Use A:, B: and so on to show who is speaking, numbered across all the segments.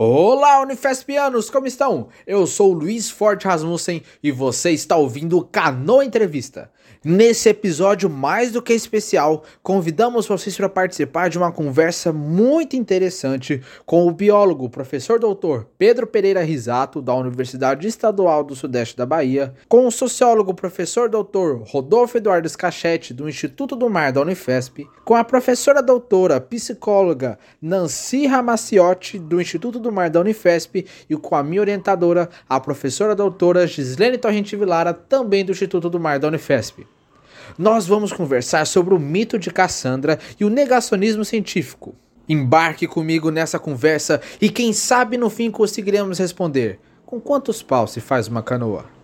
A: Olá, Unifespianos, como estão? Eu sou Luiz Forte Rasmussen e você está ouvindo o Canoa Entrevista. Nesse episódio mais do que especial, convidamos vocês para participar de uma conversa muito interessante com o biólogo, professor doutor Pedro Pereira Risato, da Universidade Estadual do Sudeste da Bahia, com o sociólogo, professor doutor Rodolfo Eduardo Scachete, do Instituto do Mar da Unifesp, com a professora doutora psicóloga Nancy Ramaciotti, do Instituto do Mar da Unifesp, e com a minha orientadora, a professora doutora Gislene Torrente Vilara, também do Instituto do Mar da Unifesp nós vamos conversar sobre o mito de Cassandra e o negacionismo científico. Embarque comigo nessa conversa e quem sabe no fim conseguiremos responder: com quantos paus se faz uma canoa?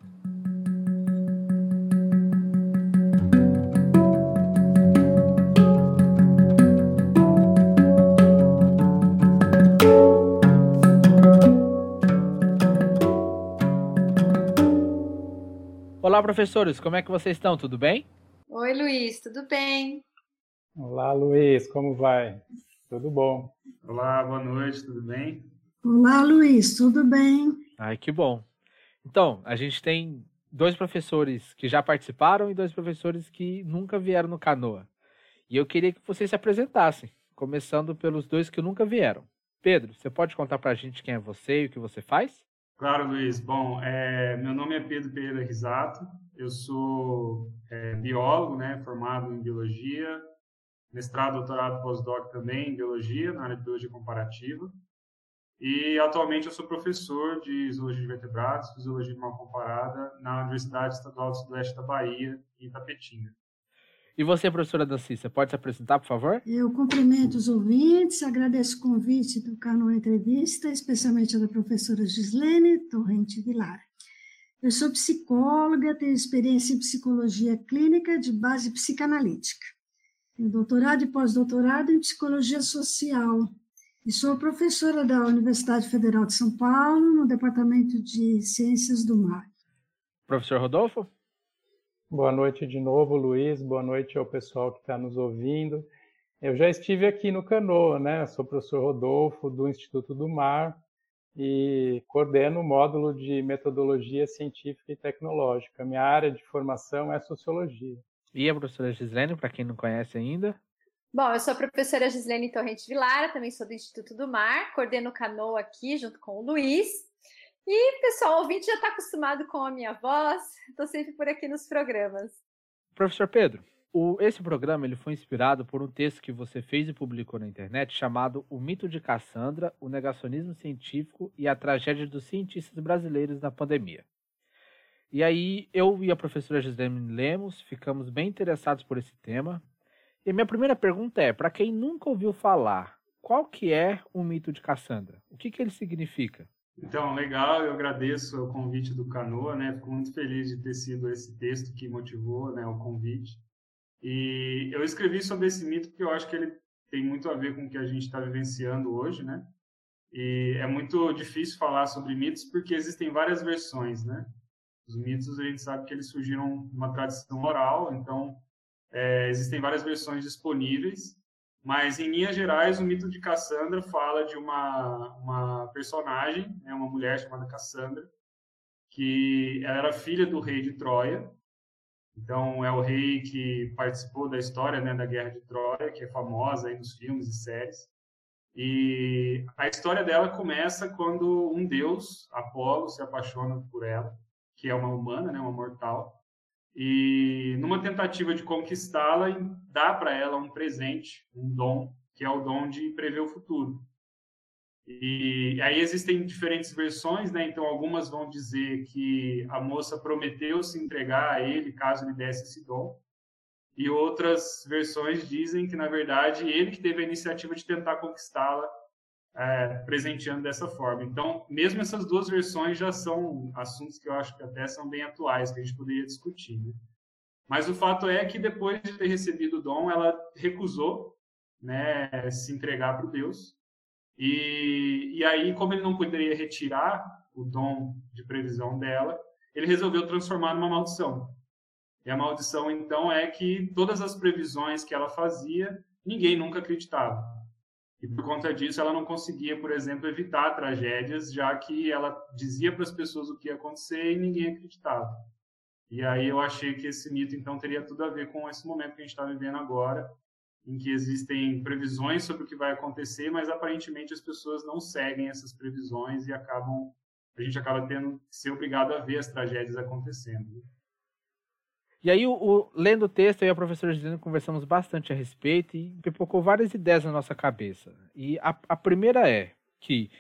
A: Olá, professores, como é que vocês estão? Tudo bem?
B: Oi, Luiz, tudo bem?
C: Olá, Luiz, como vai? Tudo bom?
D: Olá, boa noite, tudo bem?
E: Olá, Luiz, tudo bem?
A: Ai, que bom. Então, a gente tem dois professores que já participaram e dois professores que nunca vieram no Canoa. E eu queria que vocês se apresentassem, começando pelos dois que nunca vieram. Pedro, você pode contar para a gente quem é você e o que você faz?
D: Claro, Luiz. Bom, é, meu nome é Pedro Pereira Risato, eu sou é, biólogo, né, formado em biologia, mestrado, doutorado, pós-doc também em biologia, na área de biologia comparativa. E atualmente eu sou professor de zoologia de vertebrados, fisiologia mal comparada, na Universidade Estadual do Sudoeste da Bahia, em Tapetinga.
A: E você, professora você pode se apresentar, por favor?
E: Eu cumprimento os ouvintes, agradeço o convite do Canoa Entrevista, especialmente a da professora Gislene Torrente Vilar. Eu sou psicóloga, tenho experiência em psicologia clínica de base psicanalítica. Tenho doutorado e pós-doutorado em psicologia social. E sou professora da Universidade Federal de São Paulo, no Departamento de Ciências do Mar.
A: Professor Rodolfo?
C: Boa noite de novo, Luiz. Boa noite ao pessoal que está nos ouvindo. Eu já estive aqui no Canoa, né? Sou o professor Rodolfo, do Instituto do Mar, e coordeno o módulo de metodologia científica e tecnológica. Minha área de formação é sociologia.
A: E a professora Gislene, para quem não conhece ainda?
B: Bom, eu sou a professora Gislene Torrente Vilara, também sou do Instituto do Mar, coordeno o Canoa aqui junto com o Luiz. E, pessoal, o ouvinte já está acostumado com a minha voz, estou sempre por aqui nos programas.
A: Professor Pedro, o, esse programa ele foi inspirado por um texto que você fez e publicou na internet chamado O Mito de Cassandra, o Negacionismo Científico e a Tragédia dos Cientistas Brasileiros na Pandemia. E aí, eu e a professora Gislene Lemos ficamos bem interessados por esse tema. E a minha primeira pergunta é, para quem nunca ouviu falar, qual que é o mito de Cassandra? O que, que ele significa?
D: Então, legal, eu agradeço o convite do Canoa, né? Fico muito feliz de ter sido esse texto que motivou né, o convite. E eu escrevi sobre esse mito porque eu acho que ele tem muito a ver com o que a gente está vivenciando hoje, né? E é muito difícil falar sobre mitos porque existem várias versões, né? Os mitos a gente sabe que eles surgiram uma tradição oral, então é, existem várias versões disponíveis mas, em linhas gerais, o mito de Cassandra fala de uma, uma personagem, né, uma mulher chamada Cassandra, que ela era filha do rei de Troia. Então, é o rei que participou da história né, da Guerra de Troia, que é famosa aí nos filmes e séries. E a história dela começa quando um deus, Apolo, se apaixona por ela, que é uma humana, né, uma mortal, e numa tentativa de conquistá-la, dá para ela um presente, um dom, que é o dom de prever o futuro. E aí existem diferentes versões, né? Então algumas vão dizer que a moça prometeu se entregar a ele caso ele desse esse dom. E outras versões dizem que na verdade ele que teve a iniciativa de tentar conquistá-la é, presenteando dessa forma. Então, mesmo essas duas versões já são assuntos que eu acho que até são bem atuais, que a gente poderia discutir. Né? Mas o fato é que depois de ter recebido o dom, ela recusou né, se entregar para Deus. E, e aí, como ele não poderia retirar o dom de previsão dela, ele resolveu transformar numa maldição. E a maldição, então, é que todas as previsões que ela fazia, ninguém nunca acreditava. E por conta disso, ela não conseguia, por exemplo, evitar tragédias, já que ela dizia para as pessoas o que ia acontecer e ninguém acreditava. E aí eu achei que esse mito, então, teria tudo a ver com esse momento que a gente está vivendo agora, em que existem previsões sobre o que vai acontecer, mas aparentemente as pessoas não seguem essas previsões e acabam a gente acaba tendo que ser obrigado a ver as tragédias acontecendo.
A: E aí, o, o, lendo o texto, eu e a professora Gisele conversamos bastante a respeito e pipocou várias ideias na nossa cabeça. E a, a primeira é que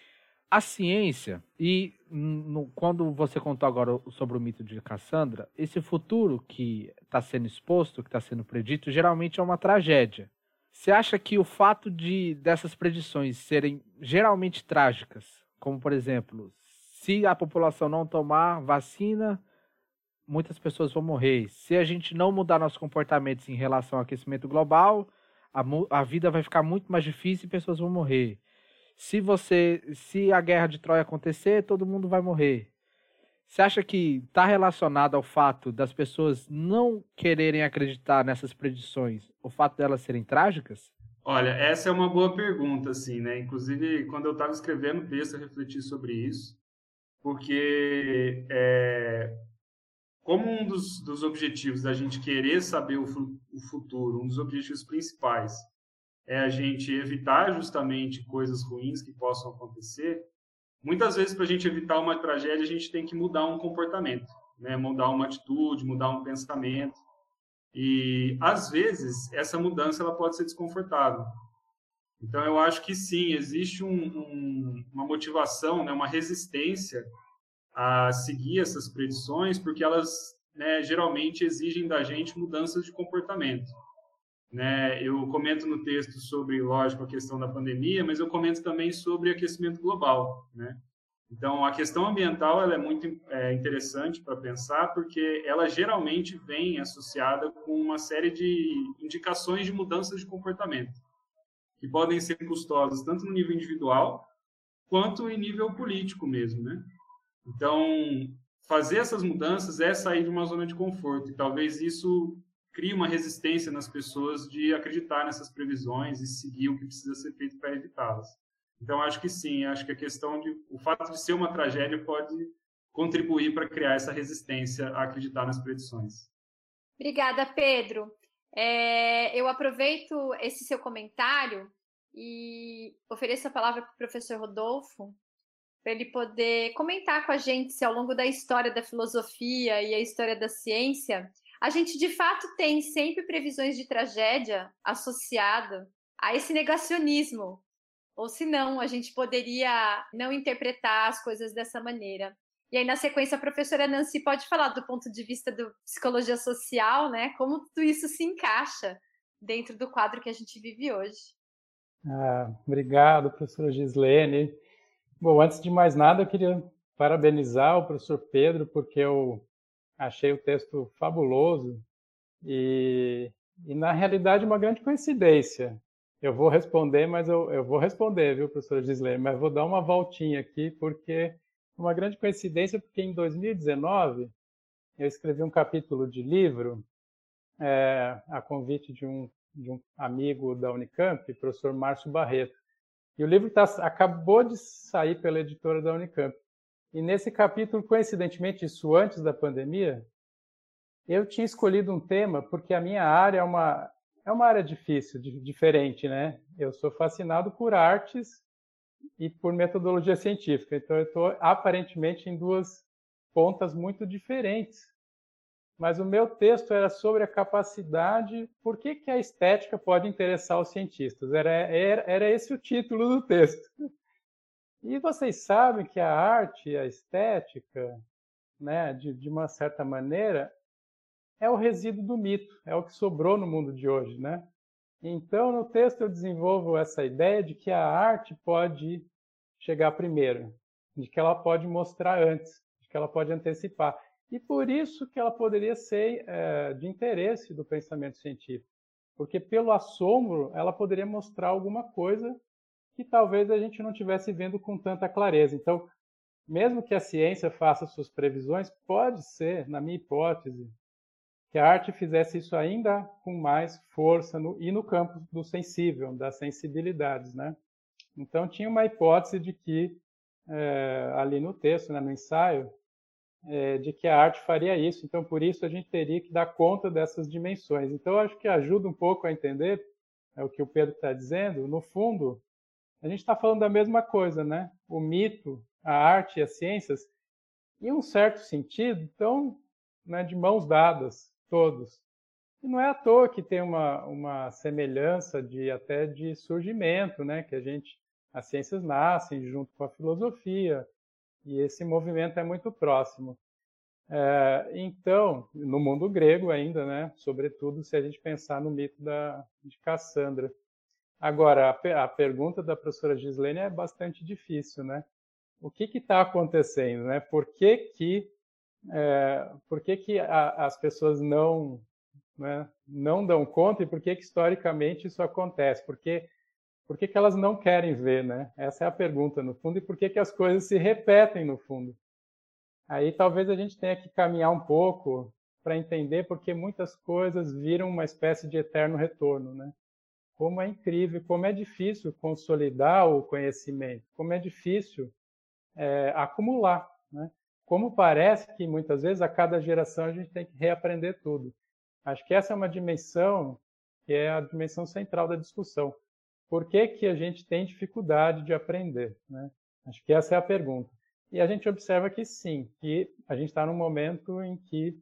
A: a ciência, e no, quando você contou agora sobre o mito de Cassandra, esse futuro que está sendo exposto, que está sendo predito, geralmente é uma tragédia. Você acha que o fato de dessas predições serem geralmente trágicas, como por exemplo, se a população não tomar vacina, muitas pessoas vão morrer. Se a gente não mudar nossos comportamentos em relação ao aquecimento global, a, a vida vai ficar muito mais difícil e pessoas vão morrer. Se você, se a guerra de Troia acontecer, todo mundo vai morrer. Você acha que está relacionado ao fato das pessoas não quererem acreditar nessas predições, o fato delas serem trágicas?
D: Olha, essa é uma boa pergunta, assim, né? Inclusive, quando eu estava escrevendo o texto, eu refleti sobre isso, porque é, como um dos, dos objetivos da gente querer saber o, o futuro, um dos objetivos principais é a gente evitar justamente coisas ruins que possam acontecer, muitas vezes para a gente evitar uma tragédia a gente tem que mudar um comportamento, né? mudar uma atitude, mudar um pensamento. E às vezes essa mudança ela pode ser desconfortável. Então eu acho que sim, existe um, um, uma motivação, né? uma resistência a seguir essas predições, porque elas né, geralmente exigem da gente mudanças de comportamento. Né? Eu comento no texto sobre, lógico, a questão da pandemia, mas eu comento também sobre aquecimento global. Né? Então, a questão ambiental ela é muito é, interessante para pensar, porque ela geralmente vem associada com uma série de indicações de mudanças de comportamento, que podem ser custosas tanto no nível individual, quanto em nível político mesmo. Né? Então, fazer essas mudanças é sair de uma zona de conforto e talvez isso crie uma resistência nas pessoas de acreditar nessas previsões e seguir o que precisa ser feito para evitá-las. Então, acho que sim, acho que a questão de o fato de ser uma tragédia pode contribuir para criar essa resistência a acreditar nas predições.
B: Obrigada, Pedro. É, eu aproveito esse seu comentário e ofereço a palavra para o professor Rodolfo para ele poder comentar com a gente se ao longo da história da filosofia e a história da ciência, a gente de fato tem sempre previsões de tragédia associada a esse negacionismo. Ou se não, a gente poderia não interpretar as coisas dessa maneira. E aí, na sequência, a professora Nancy pode falar do ponto de vista da psicologia social, né? Como tudo isso se encaixa dentro do quadro que a gente vive hoje.
C: Ah, obrigado, professora Gislene. Bom, antes de mais nada, eu queria parabenizar o professor Pedro, porque eu achei o texto fabuloso e, e na realidade, uma grande coincidência. Eu vou responder, mas eu, eu vou responder, viu, professor Gislene, mas vou dar uma voltinha aqui, porque uma grande coincidência, porque em 2019 eu escrevi um capítulo de livro é, a convite de um, de um amigo da Unicamp, professor Márcio Barreto. E o livro tá, acabou de sair pela editora da Unicamp. E nesse capítulo, coincidentemente, isso antes da pandemia, eu tinha escolhido um tema porque a minha área é uma, é uma área difícil, diferente, né? Eu sou fascinado por artes e por metodologia científica. Então, eu estou aparentemente em duas pontas muito diferentes mas o meu texto era sobre a capacidade, por que, que a estética pode interessar os cientistas? Era, era, era esse o título do texto. E vocês sabem que a arte e a estética, né, de, de uma certa maneira, é o resíduo do mito, é o que sobrou no mundo de hoje, né? Então, no texto eu desenvolvo essa ideia de que a arte pode chegar primeiro, de que ela pode mostrar antes, de que ela pode antecipar e por isso que ela poderia ser é, de interesse do pensamento científico, porque pelo assombro ela poderia mostrar alguma coisa que talvez a gente não tivesse vendo com tanta clareza. Então, mesmo que a ciência faça suas previsões, pode ser, na minha hipótese, que a arte fizesse isso ainda com mais força no, e no campo do sensível, das sensibilidades, né? Então, tinha uma hipótese de que, é, ali no texto, né, no ensaio, é, de que a arte faria isso. Então, por isso, a gente teria que dar conta dessas dimensões. Então, acho que ajuda um pouco a entender é o que o Pedro está dizendo. No fundo, a gente está falando da mesma coisa, né? O mito, a arte e as ciências, em um certo sentido, estão né, de mãos dadas, todos. E não é à toa que tem uma, uma semelhança de até de surgimento, né? Que a gente, as ciências nascem junto com a filosofia, e esse movimento é muito próximo. É, então, no mundo grego ainda, né, sobretudo se a gente pensar no mito da, de Cassandra. Agora, a, a pergunta da professora Gislene é bastante difícil, né? O que está acontecendo, né? Por que que, é, por que, que a, as pessoas não, né, não dão conta e por que, que historicamente isso acontece? Porque por que, que elas não querem ver, né? Essa é a pergunta, no fundo, e por que, que as coisas se repetem, no fundo. Aí talvez a gente tenha que caminhar um pouco para entender porque muitas coisas viram uma espécie de eterno retorno, né? Como é incrível, como é difícil consolidar o conhecimento, como é difícil é, acumular, né? Como parece que muitas vezes a cada geração a gente tem que reaprender tudo. Acho que essa é uma dimensão que é a dimensão central da discussão por que, que a gente tem dificuldade de aprender? Né? Acho que essa é a pergunta. E a gente observa que sim, que a gente está num momento em que,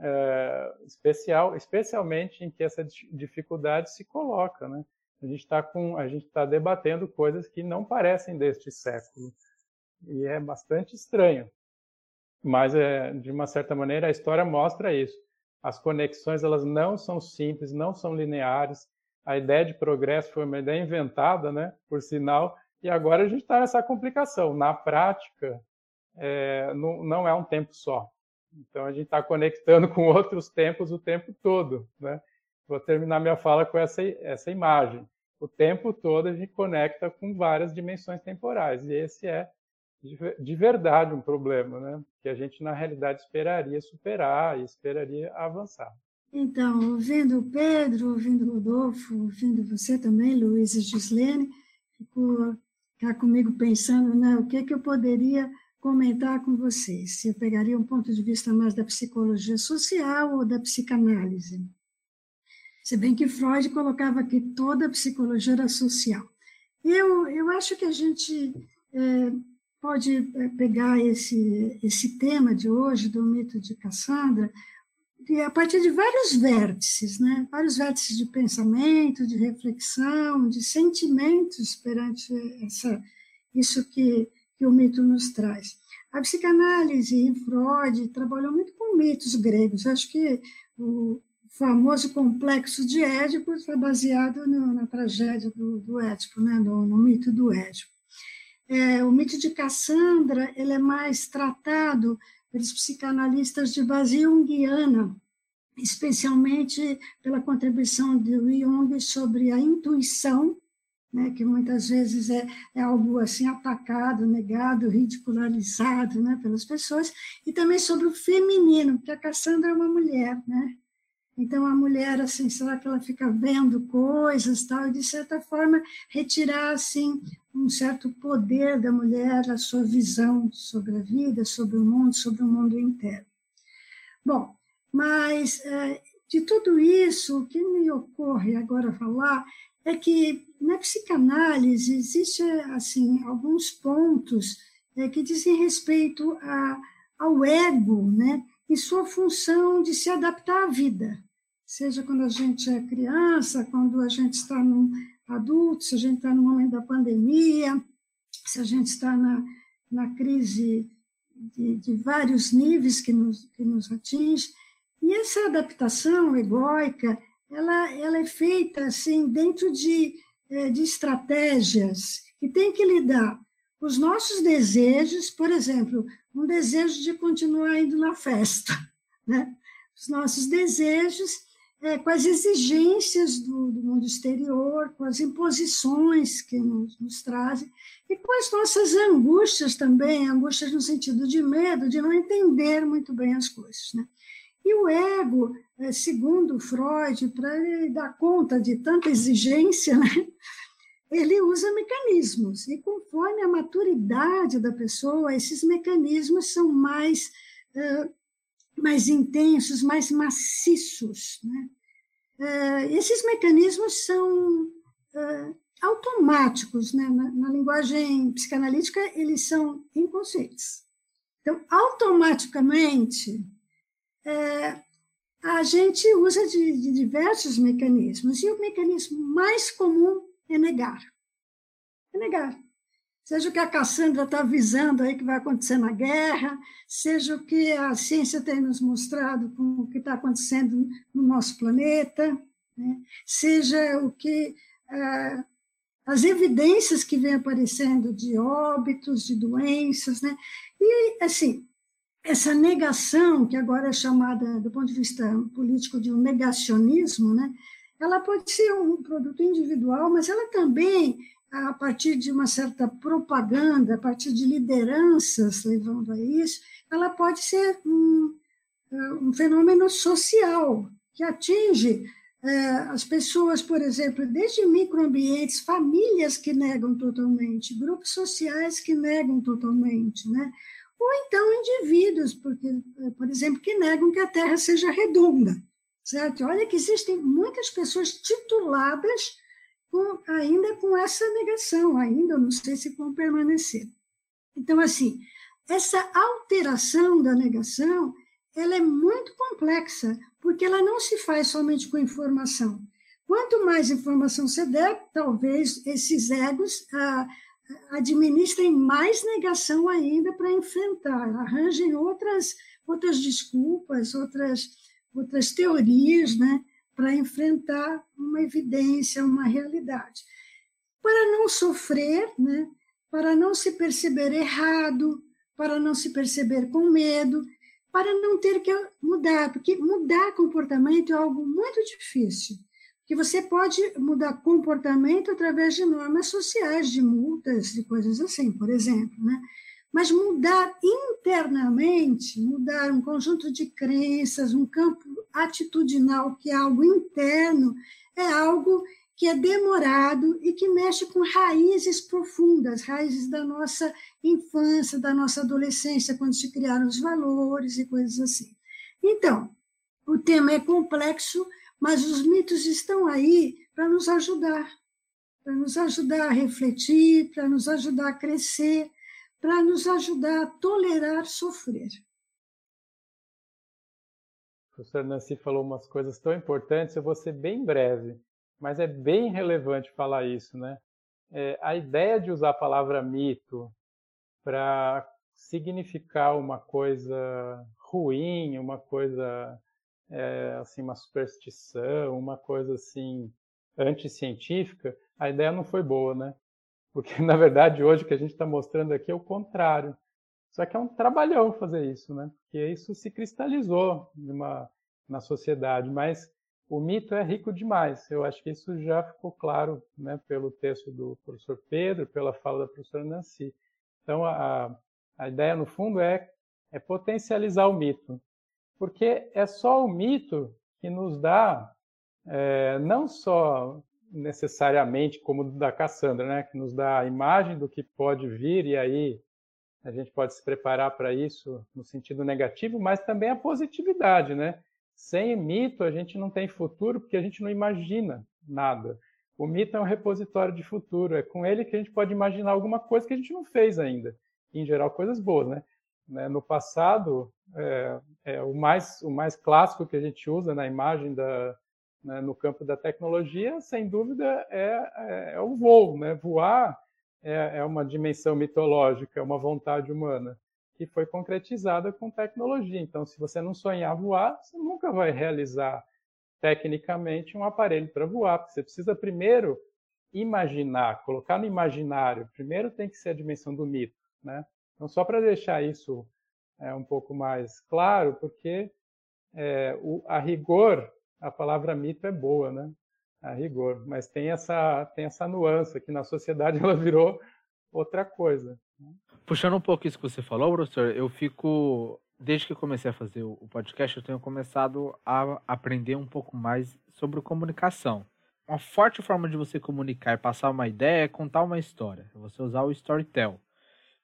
C: é, especial, especialmente em que essa dificuldade se coloca. Né? A gente está com, a gente está debatendo coisas que não parecem deste século e é bastante estranho. Mas é, de uma certa maneira a história mostra isso. As conexões elas não são simples, não são lineares a ideia de progresso foi uma ideia inventada, né, por sinal, e agora a gente está nessa complicação. Na prática, é, não, não, é um tempo só. Então a gente está conectando com outros tempos o tempo todo. Né? Vou terminar minha fala com essa, essa imagem. O tempo todo a gente conecta com várias dimensões temporais, e esse é de verdade um problema, né? que a gente na realidade esperaria superar e esperaria avançar.
E: Então, ouvindo o Pedro, ouvindo o Rodolfo, ouvindo você também, Luiz e Gislene, ficou cá comigo pensando né, o que, que eu poderia comentar com vocês. Se eu pegaria um ponto de vista mais da psicologia social ou da psicanálise. Se bem que Freud colocava que toda a psicologia era social. Eu, eu acho que a gente é, pode é, pegar esse, esse tema de hoje, do mito de Cassandra, a partir de vários vértices, né? vários vértices de pensamento, de reflexão, de sentimentos perante essa, isso que, que o mito nos traz. A psicanálise em Freud trabalhou muito com mitos gregos. Acho que o famoso complexo de Édipo foi baseado no, na tragédia do, do Édipo, né? no, no mito do Édipo. É, o mito de Cassandra ele é mais tratado pelos psicanalistas de base junguiana, especialmente pela contribuição de Jung sobre a intuição, né, que muitas vezes é, é, algo assim atacado, negado, ridicularizado né, pelas pessoas, e também sobre o feminino, porque a Cassandra é uma mulher, né? Então a mulher assim, será que ela fica vendo coisas, tal, e de certa forma retirar assim um certo poder da mulher, a sua visão sobre a vida, sobre o mundo, sobre o mundo inteiro. Bom, mas é, de tudo isso, o que me ocorre agora falar é que na psicanálise existe assim alguns pontos é, que dizem respeito a, ao ego, né, e sua função de se adaptar à vida, seja quando a gente é criança, quando a gente está num adulto, se a gente está no momento da pandemia, se a gente está na, na crise de, de vários níveis que nos, que nos atinge. E essa adaptação egóica, ela, ela é feita assim dentro de, é, de estratégias que tem que lidar com os nossos desejos, por exemplo, um desejo de continuar indo na festa, né? os nossos desejos é, com as exigências do, do, mundo exterior, com as imposições que nos, nos, trazem, e com as nossas angústias também, angústias no sentido de medo, de não entender muito bem as coisas. Né? E o ego, é, segundo Freud, para dar conta de tanta exigência, né? ele usa mecanismos, e conforme a maturidade da pessoa, esses mecanismos são mais, uh, mais intensos, mais maciços. Né? Uh, esses mecanismos são uh, automáticos, né? Na, na, linguagem psicanalítica, eles são inconscientes. Então, automaticamente, é, a gente usa de, de diversos mecanismos, e o mecanismo mais comum é negar. É negar. Seja o que a Cassandra está avisando aí que vai acontecer na guerra, seja o que a ciência tem nos mostrado com o que está acontecendo no nosso planeta, né? seja o que é, as evidências que vêm aparecendo de óbitos, de doenças, né? E, assim, essa negação, que agora é chamada, do ponto de vista político, de um negacionismo, né? ela pode ser um produto individual, mas ela também, a partir de uma certa propaganda, a partir de lideranças levando a isso, ela pode ser um, um fenômeno social que atinge é, as pessoas, por exemplo, desde microambientes, famílias que negam totalmente, grupos sociais que negam totalmente, né? ou então indivíduos, porque, por exemplo, que negam que a Terra seja redonda certo? Olha que existem muitas pessoas tituladas com, ainda com essa negação, ainda não sei se vão permanecer. Então, assim, essa alteração da negação, ela é muito complexa, porque ela não se faz somente com informação. Quanto mais informação você der, talvez esses egos ah, administrem mais negação ainda para enfrentar, arranjem outras, outras desculpas, outras outras teorias, né, para enfrentar uma evidência, uma realidade. Para não sofrer, né, para não se perceber errado, para não se perceber com medo, para não ter que mudar, porque mudar comportamento é algo muito difícil. Que você pode mudar comportamento através de normas sociais, de multas, de coisas assim, por exemplo, né? Mas mudar internamente, mudar um conjunto de crenças, um campo atitudinal, que é algo interno, é algo que é demorado e que mexe com raízes profundas, raízes da nossa infância, da nossa adolescência, quando se criaram os valores e coisas assim. Então, o tema é complexo, mas os mitos estão aí para nos ajudar, para nos ajudar a refletir, para nos ajudar a crescer, para nos ajudar a tolerar sofrer.
C: Professor Nancy falou umas coisas tão importantes, eu vou ser bem breve, mas é bem relevante falar isso, né? É, a ideia de usar a palavra mito para significar uma coisa ruim, uma coisa é, assim, uma superstição, uma coisa assim anticientífica, a ideia não foi boa, né? Porque, na verdade, hoje o que a gente está mostrando aqui é o contrário. Só que é um trabalhão fazer isso, né? Porque isso se cristalizou numa, na sociedade. Mas o mito é rico demais. Eu acho que isso já ficou claro né, pelo texto do professor Pedro, pela fala da professora Nancy. Então, a, a ideia, no fundo, é, é potencializar o mito. Porque é só o mito que nos dá é, não só necessariamente como o da Cassandra, né, que nos dá a imagem do que pode vir e aí a gente pode se preparar para isso no sentido negativo, mas também a positividade, né? Sem mito a gente não tem futuro porque a gente não imagina nada. O mito é um repositório de futuro, é com ele que a gente pode imaginar alguma coisa que a gente não fez ainda, em geral coisas boas, né? né no passado, é, é, o mais o mais clássico que a gente usa na imagem da né, no campo da tecnologia, sem dúvida, é, é, é o voo. Né? Voar é, é, uma dimensão mitológica, é uma vontade humana, que foi concretizada com tecnologia. Então, se você não sonhar voar, você nunca vai realizar tecnicamente um aparelho para voar, porque você precisa primeiro imaginar, colocar no imaginário. Primeiro tem que ser a dimensão do mito. Né? Então, só para deixar isso é, um pouco mais claro, porque é, o, a rigor a palavra mito é boa, né? A rigor, mas tem essa tem essa nuance que na sociedade ela virou outra coisa. Né?
A: Puxando um pouco isso que você falou, professor, eu fico desde que comecei a fazer o podcast, eu tenho começado a aprender um pouco mais sobre comunicação. uma forte forma de você comunicar e passar uma ideia é contar uma história. É você usar o storytell.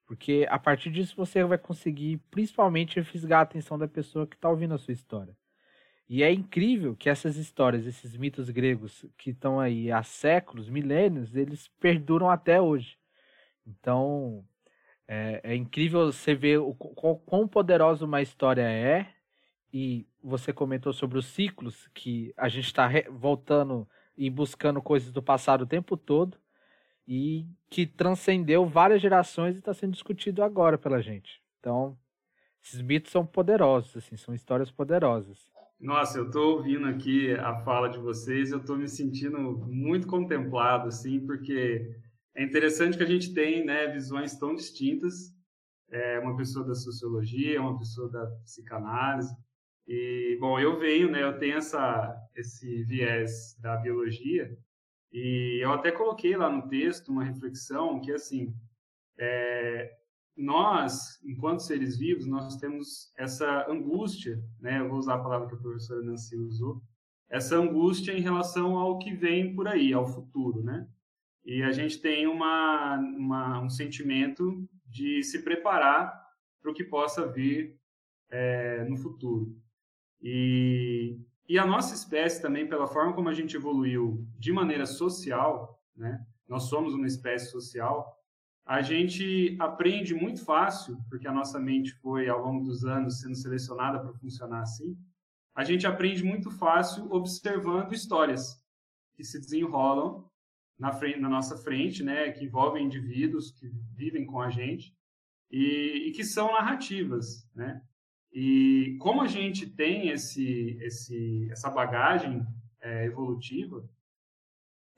A: Porque a partir disso você vai conseguir, principalmente, fisgar a atenção da pessoa que está ouvindo a sua história. E é incrível que essas histórias, esses mitos gregos que estão aí há séculos, milênios, eles perduram até hoje. Então, é, é incrível você ver o, quão, quão poderosa uma história é. E você comentou sobre os ciclos, que a gente está voltando e buscando coisas do passado o tempo todo. E que transcendeu várias gerações e está sendo discutido agora pela gente. Então, esses mitos são poderosos, assim, são histórias poderosas.
D: Nossa, eu estou ouvindo aqui a fala de vocês, eu estou me sentindo muito contemplado, assim, porque é interessante que a gente tem né, visões tão distintas. É uma pessoa da sociologia, uma pessoa da psicanálise. E, bom, eu venho, né, eu tenho essa, esse viés da biologia, e eu até coloquei lá no texto uma reflexão que, assim, é, nós, enquanto seres vivos, nós temos essa angústia, né? Eu vou usar a palavra que a professora Nancy usou, essa angústia em relação ao que vem por aí, ao futuro, né? E a gente tem uma, uma um sentimento de se preparar para o que possa vir é, no futuro. E, e a nossa espécie também, pela forma como a gente evoluiu de maneira social, né? Nós somos uma espécie social, a gente aprende muito fácil, porque a nossa mente foi, ao longo dos anos, sendo selecionada para funcionar assim. A gente aprende muito fácil observando histórias que se desenrolam na, frente, na nossa frente, né, que envolvem indivíduos que vivem com a gente e, e que são narrativas, né? E como a gente tem esse, esse, essa bagagem é, evolutiva,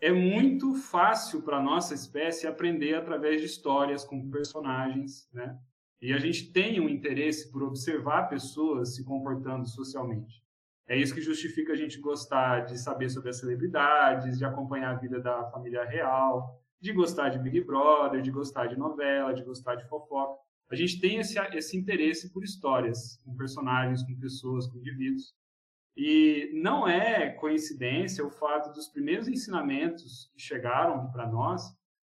D: é muito fácil para nossa espécie aprender através de histórias com personagens, né? E a gente tem um interesse por observar pessoas se comportando socialmente. É isso que justifica a gente gostar de saber sobre as celebridades, de acompanhar a vida da família real, de gostar de Big Brother, de gostar de novela, de gostar de fofoca. A gente tem esse, esse interesse por histórias, com personagens, com pessoas, com indivíduos. E não é coincidência o fato dos primeiros ensinamentos que chegaram para nós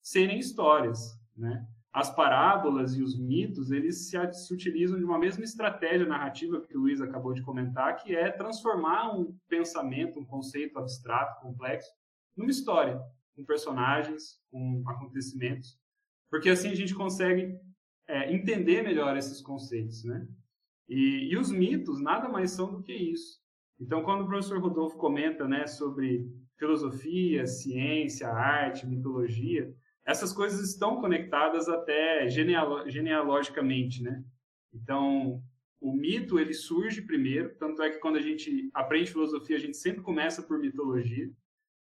D: serem histórias, né? As parábolas e os mitos, eles se, se, utilizam de uma mesma estratégia narrativa que o Luiz acabou de comentar, que é transformar um pensamento, um conceito abstrato, complexo, numa história, com personagens, com acontecimentos, porque assim a gente consegue é, entender melhor esses conceitos, né? E, e os mitos nada mais são do que isso. Então, quando o professor Rodolfo comenta né, sobre filosofia, ciência, arte, mitologia, essas coisas estão conectadas até genealo genealogicamente, né? Então, o mito ele surge primeiro, tanto é que quando a gente aprende filosofia, a gente sempre começa por mitologia,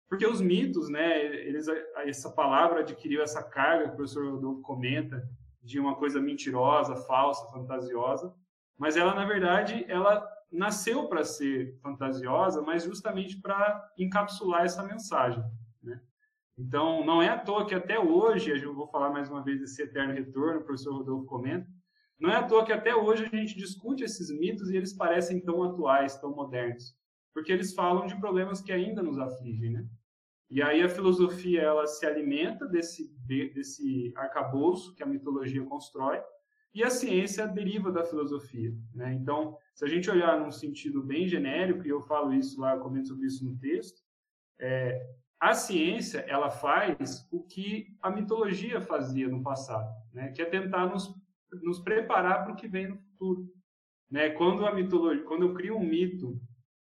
D: porque os mitos, né, eles, essa palavra adquiriu essa carga que o professor Rodolfo comenta de uma coisa mentirosa, falsa, fantasiosa, mas ela na verdade ela nasceu para ser fantasiosa, mas justamente para encapsular essa mensagem. Né? Então, não é à toa que até hoje, eu vou falar mais uma vez desse eterno retorno, o professor Rodolfo comenta, não é à toa que até hoje a gente discute esses mitos e eles parecem tão atuais, tão modernos, porque eles falam de problemas que ainda nos afligem, né? E aí a filosofia ela se alimenta desse desse arcabouço que a mitologia constrói e a ciência deriva da filosofia, né? Então, se a gente olhar num sentido bem genérico, e eu falo isso lá, eu comento sobre isso no texto, é, a ciência ela faz o que a mitologia fazia no passado, né? que é tentar nos, nos preparar para o que vem no futuro. Né? Quando a mitologia, quando eu crio um mito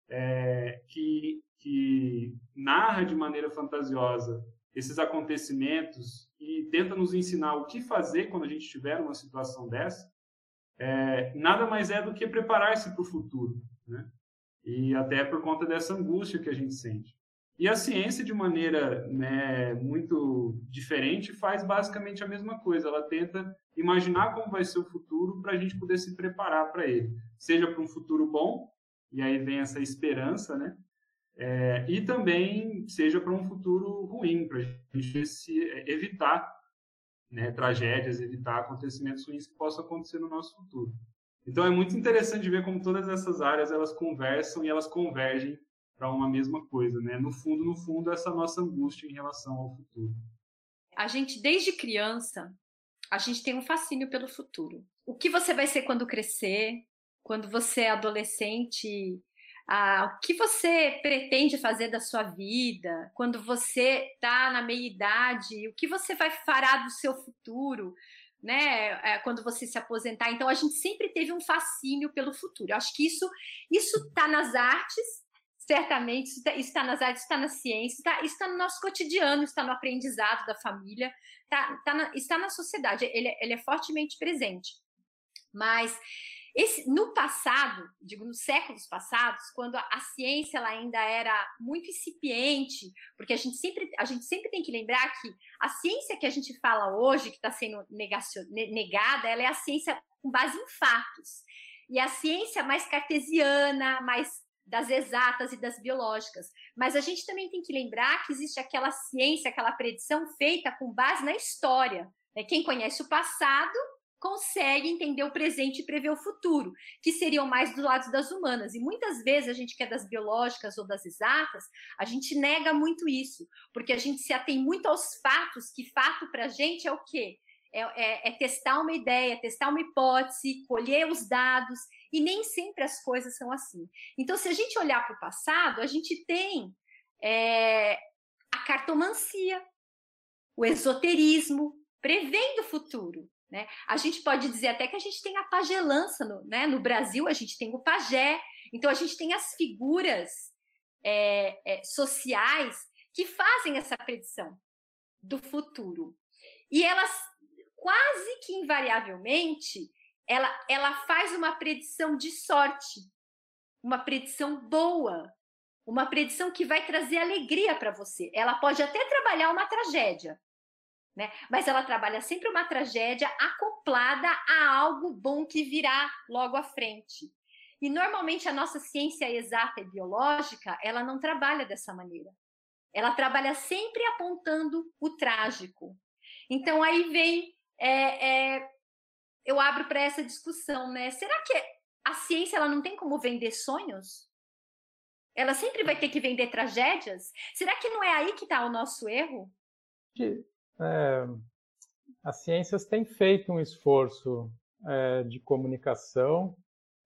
D: é, que, que narra de maneira fantasiosa esses acontecimentos tenta nos ensinar o que fazer quando a gente tiver uma situação dessa, é, nada mais é do que preparar-se para o futuro, né? E até por conta dessa angústia que a gente sente. E a ciência, de maneira né, muito diferente, faz basicamente a mesma coisa. Ela tenta imaginar como vai ser o futuro para a gente poder se preparar para ele. Seja para um futuro bom, e aí vem essa esperança, né? É, e também seja para um futuro ruim, para a gente se, evitar né, tragédias, evitar acontecimentos ruins que possam acontecer no nosso futuro. Então é muito interessante ver como todas essas áreas elas conversam e elas convergem para uma mesma coisa, né? No fundo, no fundo, essa nossa angústia em relação ao futuro.
B: A gente, desde criança, a gente tem um fascínio pelo futuro. O que você vai ser quando crescer? Quando você é adolescente, ah, o que você pretende fazer da sua vida? Quando você está na meia idade, o que você vai fará do seu futuro? Né, é, quando você se aposentar. Então a gente sempre teve um fascínio pelo futuro. Eu acho que isso isso está nas artes, certamente isso está tá nas artes, está na ciência, está, está no nosso cotidiano, está no aprendizado da família, está, está, na, está na sociedade. Ele, é, ele é fortemente presente. Mas esse, no passado, digo, nos séculos passados, quando a, a, ciência ela ainda era muito incipiente, porque a gente, sempre, a gente sempre tem que lembrar que a ciência que a gente fala hoje, que está sendo negacion, negada, ela é a ciência com base em fatos. E a ciência mais cartesiana, mais das exatas e das biológicas. Mas a gente também tem que lembrar que existe aquela ciência, aquela predição feita com base na história. Né? Quem conhece o passado consegue entender o presente e prever o futuro, que seriam mais do lado das humanas. E muitas vezes a gente que é das biológicas ou das exatas, a gente nega muito isso, porque a gente se atém muito aos fatos, que fato para a gente é o quê? É, é, é, testar uma ideia, testar uma hipótese, colher os dados, e nem sempre as coisas são assim. Então, se a gente olhar para o passado, a gente tem é, a cartomancia, o esoterismo, prevendo o futuro. Né? A gente pode dizer até que a gente tem a pagelança no, né? no Brasil, a gente tem o pajé, então a gente tem as figuras é, é, sociais que fazem essa predição do futuro. E elas quase que invariavelmente ela, ela faz uma predição de sorte, uma predição boa, uma predição que vai trazer alegria para você. Ela pode até trabalhar uma tragédia, né? Mas ela trabalha sempre uma tragédia acoplada a algo bom que virá logo à frente. E normalmente a nossa ciência exata e biológica, ela não trabalha dessa maneira. Ela trabalha sempre apontando o trágico. Então aí vem, é, é, eu abro para essa discussão, né? Será que a ciência ela não tem como vender sonhos? Ela sempre vai ter que vender tragédias? Será que não é aí que está o nosso erro?
C: É, as ciências têm feito um esforço é, de comunicação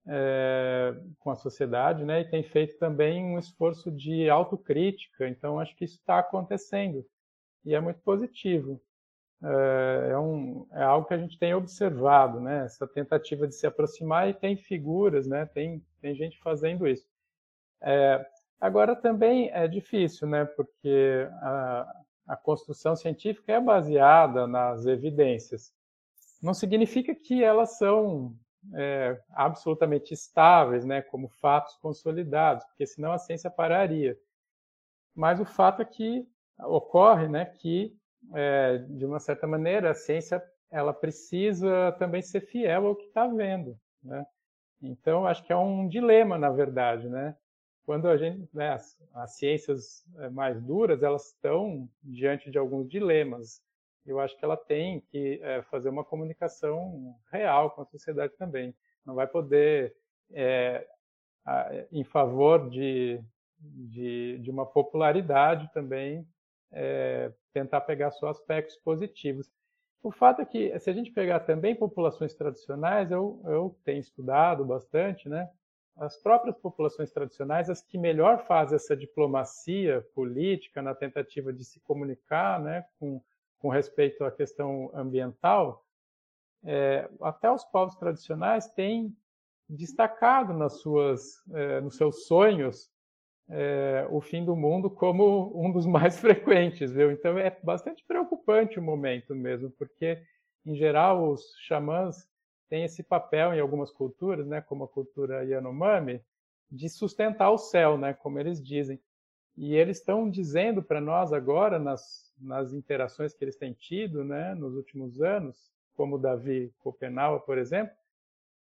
C: é, com a sociedade, né, e tem feito também um esforço de autocrítica. Então, acho que isso está acontecendo e é muito positivo. É, é, um, é, algo que a gente tem observado, né, essa tentativa de se aproximar e tem figuras, né, tem, tem gente fazendo isso. É, agora também é difícil, né, porque a, a construção científica é baseada nas evidências. Não significa que elas são é, absolutamente estáveis, né, como fatos consolidados, porque senão a ciência pararia. Mas o fato é que ocorre, né, que é, de uma certa maneira a ciência ela precisa também ser fiel ao que está vendo, né? Então acho que é um dilema na verdade, né? Quando a gente, né, as, as, ciências eh, mais duras, elas estão diante de alguns dilemas. Eu acho que ela tem que é, fazer uma comunicação real com a sociedade também. Não vai poder, é, a, em favor de, de, de, uma popularidade também, é, tentar pegar só aspectos positivos. O fato é que, se a gente pegar também populações tradicionais, eu, eu tenho estudado bastante, né? As próprias populações tradicionais, as que melhor fazem essa diplomacia política na tentativa de se comunicar né, com, com respeito à questão ambiental, é, até os povos tradicionais têm destacado nas suas, é, nos seus sonhos é, o fim do mundo como um dos mais frequentes, viu? Então é bastante preocupante o momento mesmo, porque em geral os xamãs tem esse papel em algumas culturas, né, como a cultura Yanomami, de sustentar o céu, né, como eles dizem. E eles estão dizendo para nós agora, nas, nas interações que eles têm tido né, nos últimos anos, como Davi Copenau, por exemplo,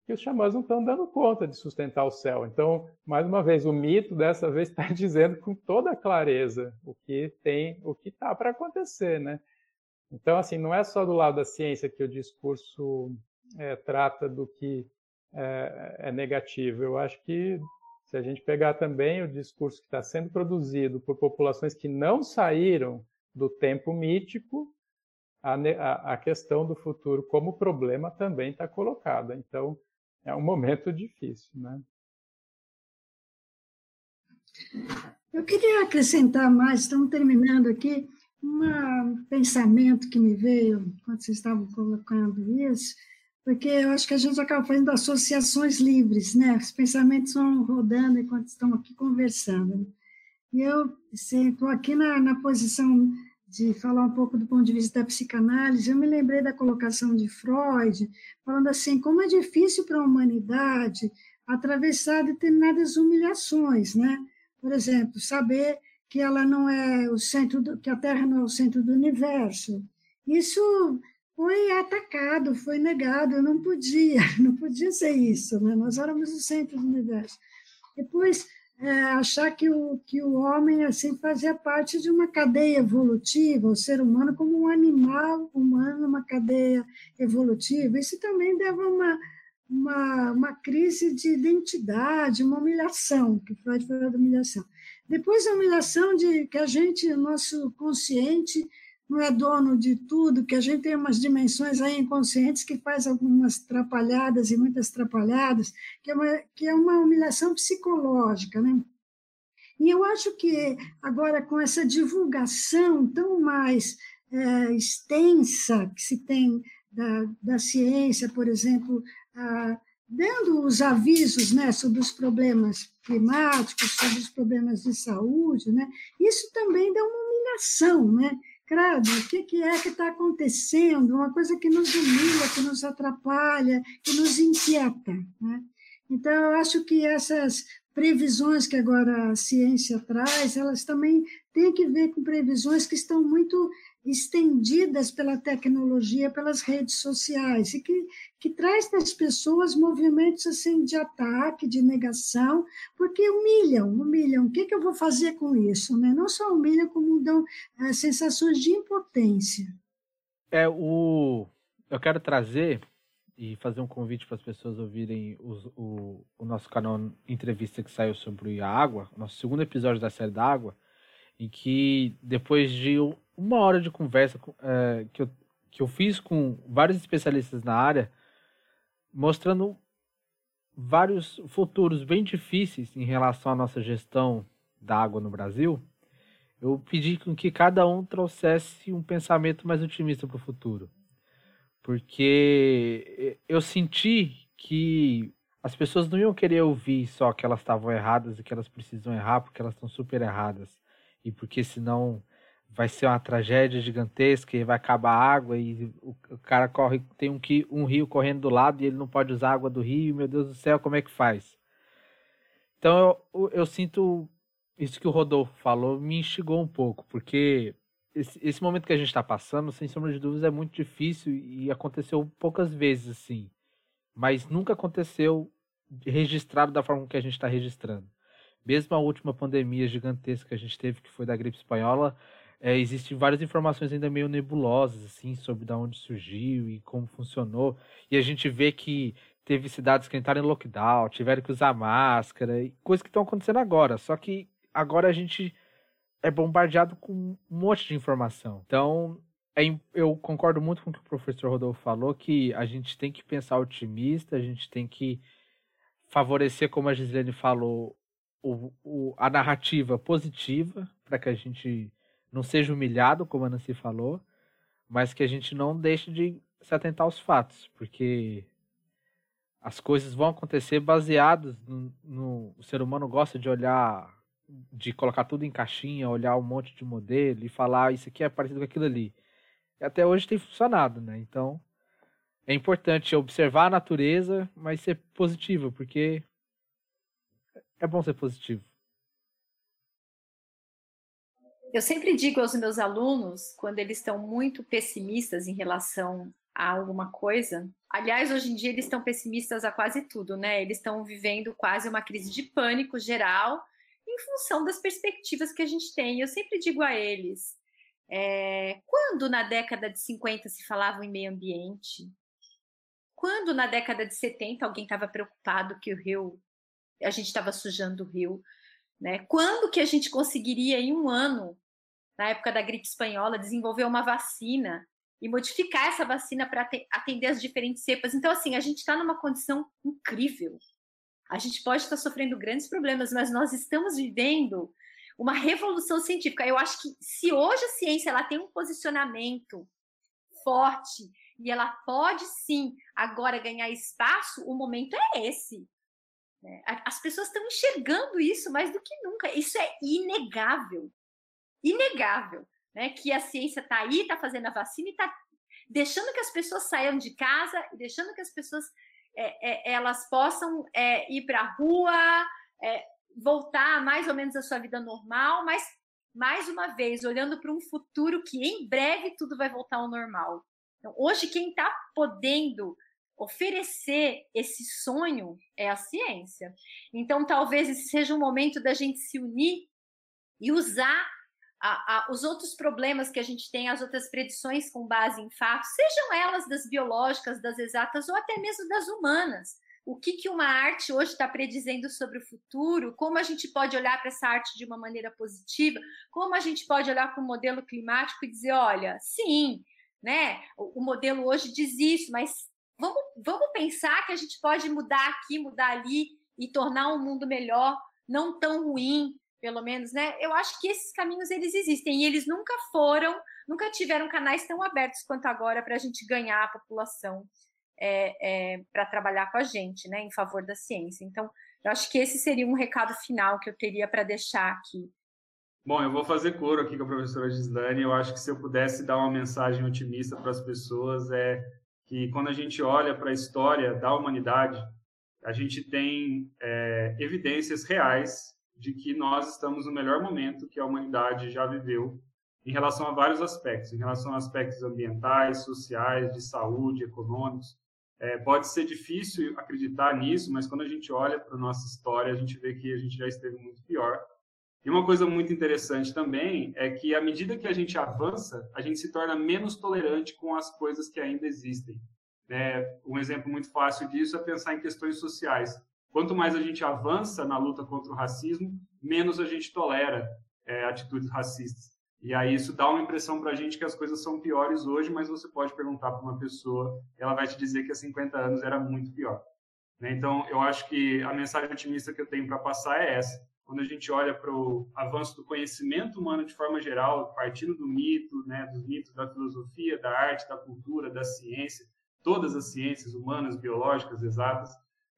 C: que os xamãs não estão dando conta de sustentar o céu. Então, mais uma vez, o mito dessa vez está dizendo com toda clareza o que tem, o que está para acontecer, né? Então, assim, não é só do lado da ciência que o discurso é, trata do que é, é, negativo. Eu acho que Se a gente pegar também o discurso que está sendo produzido por populações que não saíram do tempo mítico, a, a, questão do futuro como problema também está colocada. Então, é um momento difícil, né?
E: Eu queria acrescentar mais, estamos terminando aqui, um pensamento que me veio quando vocês estavam colocando isso, porque eu acho que a gente acaba fazendo associações livres, né? Os pensamentos vão rodando enquanto estão aqui conversando. Né? E eu estou aqui na, na posição de falar um pouco do ponto de vista da psicanálise, eu me lembrei da colocação de Freud, falando assim, como é difícil para a humanidade atravessar determinadas humilhações, né? Por exemplo, saber que ela não é o centro do, que a Terra não é o centro do universo. Isso foi atacado, foi negado, não podia, não podia ser isso, né? Nós éramos o centro do universo. Depois é, achar que o, que o homem assim fazia parte de uma cadeia evolutiva, o ser humano como um animal humano, uma cadeia evolutiva. Isso também dava uma, uma, uma crise de identidade, uma humilhação, que Freud falou de humilhação. Depois a humilhação de que a gente, nosso consciente, não é dono de tudo, que a gente tem umas dimensões aí inconscientes que faz algumas trapalhadas e muitas trapalhadas, que é uma, que é uma humilhação psicológica, né? E eu acho que agora com essa divulgação tão mais é, extensa que se tem da, da ciência, por exemplo, a, dando os avisos né, sobre os problemas climáticos, sobre os problemas de saúde, né, isso também dá uma humilhação, né? O que, que é que está acontecendo? Uma coisa que nos humilha, que nos atrapalha, que nos inquieta. Né? Então, eu acho que essas previsões que agora a ciência traz, elas também têm que ver com previsões que estão muito estendidas pela tecnologia, pelas redes sociais, e que, que traz das pessoas movimentos assim de ataque, de negação, porque humilham, humilham. O que, que eu vou fazer com isso? Né? Não só humilham, como dão é, sensações de impotência.
A: É o. Eu quero trazer e fazer um convite para as pessoas ouvirem os, o, o nosso canal entrevista que saiu sobre a água, nosso segundo episódio da série da água, em que depois de uma hora de conversa é, que, eu, que eu fiz com vários especialistas na área, mostrando vários futuros bem difíceis em relação à nossa gestão da água no Brasil, eu pedi que cada um trouxesse um pensamento mais otimista para o futuro. Porque eu senti que as pessoas não iam querer ouvir só que elas estavam erradas e que elas precisam errar porque elas estão super erradas. E porque senão vai ser uma tragédia gigantesca e vai acabar a água e o, cara corre, tem um, um, rio correndo do lado e ele não pode usar a água do rio, meu Deus do céu, como é que faz? Então eu, eu sinto isso que o Rodolfo falou me instigou um pouco, porque esse, esse momento que a gente está passando, sem sombra de dúvidas, é muito difícil e aconteceu poucas vezes assim, mas nunca aconteceu registrado da forma que a gente está registrando. Mesmo a última pandemia gigantesca que a gente teve, que foi da gripe espanhola, é, existem várias informações ainda meio nebulosas, assim, sobre de onde surgiu e como funcionou. E a gente vê que teve cidades que entraram em lockdown, tiveram que usar máscara, coisas que estão acontecendo agora. Só que agora a gente é bombardeado com um monte de informação. Então, é, eu concordo muito com o que o professor Rodolfo falou, que a gente tem que pensar otimista, a gente tem que favorecer, como a Gislene falou, o, o, a narrativa positiva, para que a gente não seja humilhado, como a Nancy falou, mas que a gente não deixe de se atentar aos fatos, porque as coisas vão acontecer baseadas no, no, o ser humano gosta de olhar de colocar tudo em caixinha, olhar um monte de modelo e falar ah, isso aqui é parecido com aquilo ali. E até hoje tem funcionado, né? Então é importante observar a natureza, mas ser positivo, porque é bom ser positivo.
B: Eu sempre digo aos meus alunos, quando eles estão muito pessimistas em relação a alguma coisa, aliás, hoje em dia eles estão pessimistas a quase tudo, né? Eles estão vivendo quase uma crise de pânico geral em função das perspectivas que a gente tem. Eu sempre digo a eles, é, quando na década de 50 se falava em meio ambiente, quando na década de 70 alguém estava preocupado que o rio a gente estava sujando o rio. Né? Quando que a gente conseguiria, em um ano, na época da gripe espanhola, desenvolver uma vacina e modificar essa vacina para atender as diferentes cepas? Então, assim, a gente está numa condição incrível. A gente pode estar sofrendo grandes problemas, mas nós estamos vivendo uma revolução científica. Eu acho que se hoje a ciência ela tem um posicionamento forte e ela pode sim agora ganhar espaço, o momento é esse. Né? As pessoas estão enxergando isso mais do que nunca. Isso é inegável. Inegável. Né? Que a ciência está aí, está fazendo a vacina e está deixando que as pessoas saiam de casa e deixando que as pessoas é, é, elas possam é, ir para a rua, é, voltar mais ou menos à sua vida normal, mas mais uma vez olhando para um futuro que em breve tudo vai voltar ao normal. Então, hoje quem está podendo oferecer esse sonho é a ciência. Então, talvez esse seja um momento da gente se unir e usar a, a, os outros problemas que a gente tem, as outras predições com base em fatos, sejam elas das biológicas, das exatas ou até mesmo das humanas. O que, que uma arte hoje está predizendo sobre o futuro? Como a gente pode olhar para essa arte de uma maneira positiva? Como a gente pode olhar para o modelo climático e dizer, olha, sim, né? O, o modelo hoje diz isso, mas vamos, vamos pensar que a gente pode mudar aqui, mudar ali e tornar um mundo melhor, não tão ruim, pelo menos, né? Eu acho que esses caminhos eles existem e eles nunca foram, nunca tiveram canais tão abertos quanto agora para a gente ganhar a população é, é, para trabalhar com a gente, né, em favor da ciência. Então, eu acho que esse seria um recado final que eu teria para deixar aqui.
D: Bom, eu vou fazer coro aqui com a professora Gislane. Eu acho que se eu pudesse dar uma mensagem otimista para as pessoas é que quando a gente olha para a história da humanidade, a gente tem é, evidências reais de que nós estamos no melhor momento que a humanidade já viveu em relação a vários aspectos, em relação a aspectos ambientais, sociais, de saúde, econômicos. É, pode ser difícil acreditar nisso, mas quando a gente olha para a nossa história, a gente vê que a gente já esteve muito pior. E uma coisa muito interessante também é que, à medida que a gente avança, a gente se torna menos tolerante com as coisas que ainda existem. É, um exemplo muito fácil disso é pensar em questões sociais. Quanto mais a gente avança na luta contra o racismo, menos a gente tolera é, atitudes racistas. E aí isso dá uma impressão para a gente que as coisas são piores hoje, mas você pode perguntar para uma pessoa, ela vai te dizer que há 50 anos era muito pior. Né? Então, eu acho que a mensagem otimista que eu tenho para passar é essa. Quando a gente olha para o avanço do conhecimento humano de forma geral, partindo do mito, né, dos mitos da filosofia, da arte, da cultura, da ciência, todas as ciências humanas, biológicas, exatas,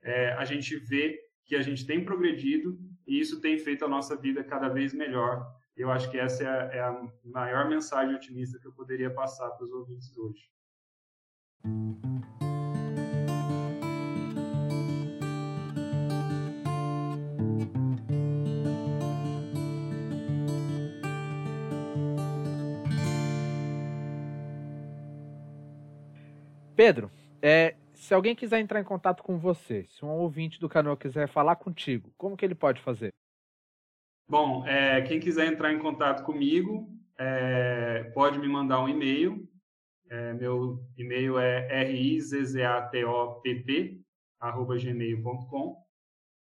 D: é, a gente vê que a gente tem progredido e isso tem feito a nossa vida cada vez melhor eu acho que essa é a, é a maior mensagem otimista que eu poderia passar para os ouvintes hoje.
A: Pedro, é, se alguém quiser entrar em contato com você, se um ouvinte do canal quiser falar contigo, como que ele pode fazer?
D: Bom, é, quem quiser entrar em contato comigo, é, pode me mandar um e-mail. É, meu e-mail é rizzatopp@gmail.com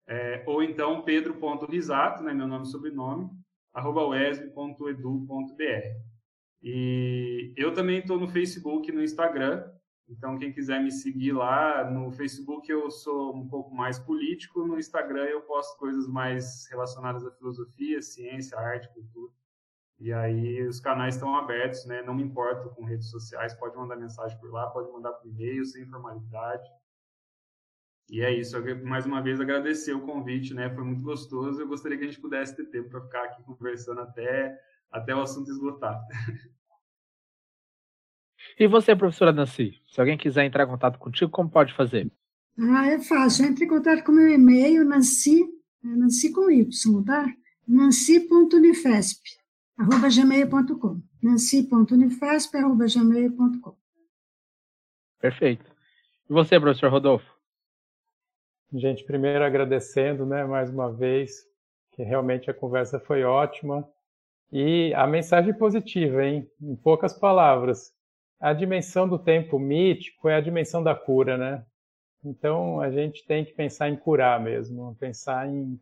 D: é, ou então pedro.risato, né, meu nome e sobrenome, arroba E eu também estou no Facebook e no Instagram, então, quem quiser me seguir lá no Facebook, eu sou um pouco mais político. No Instagram, eu posto coisas mais relacionadas à filosofia, ciência, arte, cultura. E aí, os canais estão abertos, né? Não me importo com redes sociais. Pode mandar mensagem por lá, pode mandar por e-mail, sem formalidade. E é isso. Eu, mais uma vez, agradecer o convite, né? Foi muito gostoso. Eu gostaria que a gente pudesse ter tempo para ficar aqui conversando até, até o assunto esgotar.
A: E você, professora Nancy, se alguém quiser entrar em contato contigo, como pode fazer?
E: Ah, é fácil. Entre em contato com o meu e-mail, nancy, é nancy com Y, tá? nancy.unifesp, arroba gmail.com. nancy.unifesp, arroba gmail.com.
A: Perfeito. E você, professor Rodolfo?
C: Gente, primeiro agradecendo, né, mais uma vez, que realmente a conversa foi ótima. E a mensagem positiva, hein? Em poucas palavras a dimensão do tempo mítico é a dimensão da cura, né? Então a gente tem que pensar em curar mesmo, pensar em,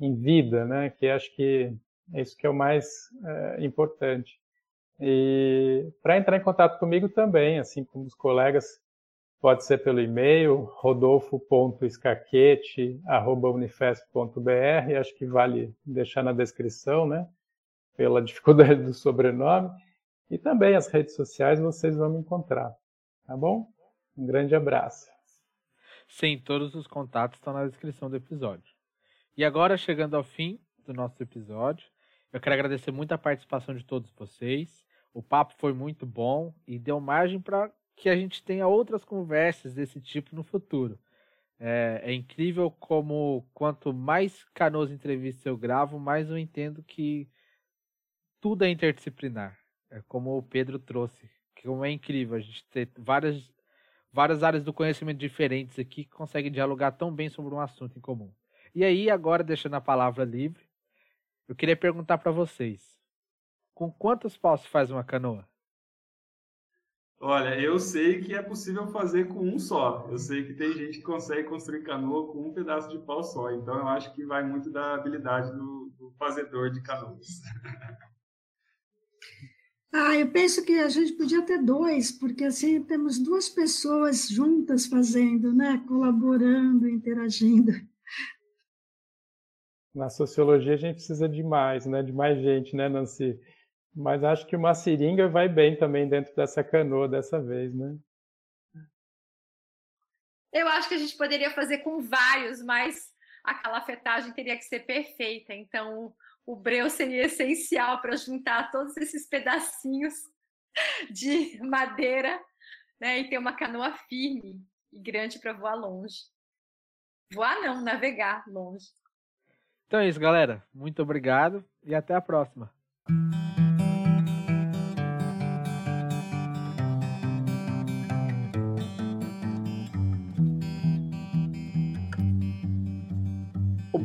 C: em vida, né? Que acho que é isso que é o mais é, importante. E para entrar em contato comigo também, assim como os colegas, pode ser pelo e-mail rodolfo.escaquete@unifesp.br, acho que vale deixar na descrição, né? Pela dificuldade do sobrenome. E também as redes sociais vocês vão me encontrar, tá bom? Um grande abraço.
A: Sim, todos os contatos estão na descrição do episódio. E agora, chegando ao fim do nosso episódio, eu quero agradecer muito a participação de todos vocês. O papo foi muito bom e deu margem para que a gente tenha outras conversas desse tipo no futuro. É, é, incrível como quanto mais canoas entrevistas eu gravo, mais eu entendo que tudo é interdisciplinar. É como o Pedro trouxe, como é incrível a gente ter várias, várias áreas do conhecimento diferentes aqui que conseguem dialogar tão bem sobre um assunto em comum. E aí, agora deixando a palavra livre, eu queria perguntar para vocês: com quantos paus se faz uma canoa?
D: Olha, eu sei que é possível fazer com um só. Eu sei que tem gente que consegue construir canoa com um pedaço de pau só. Então eu acho que vai muito da habilidade do, do fazedor de canoas.
E: Ah, eu penso que a gente podia ter dois, porque assim temos duas pessoas juntas fazendo, né? Colaborando, interagindo
C: na sociologia a gente precisa de mais, né? De mais gente, né, Nancy? Mas acho que uma seringa vai bem também dentro dessa canoa dessa vez, né?
B: Eu acho que a gente poderia fazer com vários, mas a calafetagem teria que ser perfeita. Então, o breu seria essencial para juntar todos esses pedacinhos de madeira né, e ter uma canoa firme e grande para voar longe. Voar não, navegar longe.
A: Então é isso, galera. Muito obrigado e até a próxima.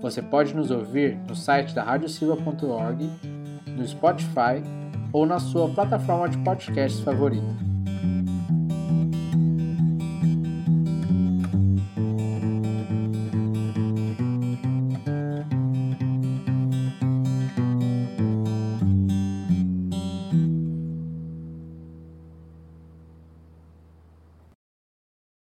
A: Você pode nos ouvir no site da radiosilva.org, no Spotify ou na sua plataforma de podcasts favorita.